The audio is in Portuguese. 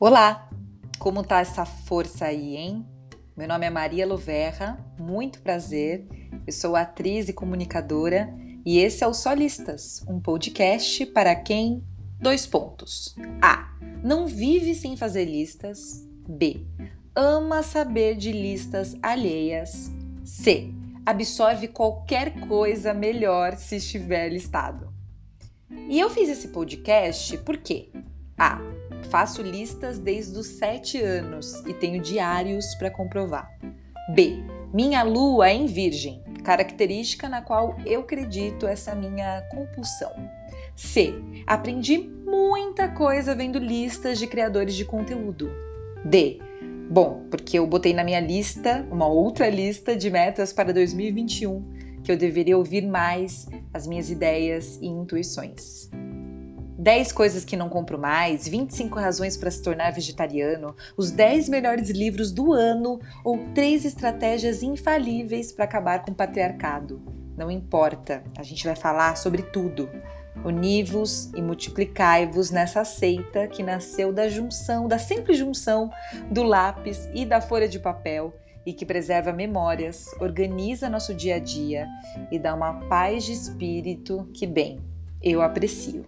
Olá! Como tá essa força aí, hein? Meu nome é Maria Loverra, muito prazer. Eu sou atriz e comunicadora e esse é o Solistas, um podcast para quem dois pontos. A. Não vive sem fazer listas. B. Ama saber de listas alheias. C. Absorve qualquer coisa melhor se estiver listado. E eu fiz esse podcast por quê? A Faço listas desde os 7 anos e tenho diários para comprovar. B. Minha lua é em Virgem, característica na qual eu acredito essa minha compulsão. C. Aprendi muita coisa vendo listas de criadores de conteúdo. D. Bom, porque eu botei na minha lista uma outra lista de metas para 2021 que eu deveria ouvir mais as minhas ideias e intuições. 10 coisas que não compro mais, 25 razões para se tornar vegetariano, os 10 melhores livros do ano ou 3 estratégias infalíveis para acabar com o patriarcado. Não importa, a gente vai falar sobre tudo. Univos e multiplicai-vos nessa seita que nasceu da junção, da simples junção do lápis e da folha de papel e que preserva memórias, organiza nosso dia a dia e dá uma paz de espírito que, bem, eu aprecio.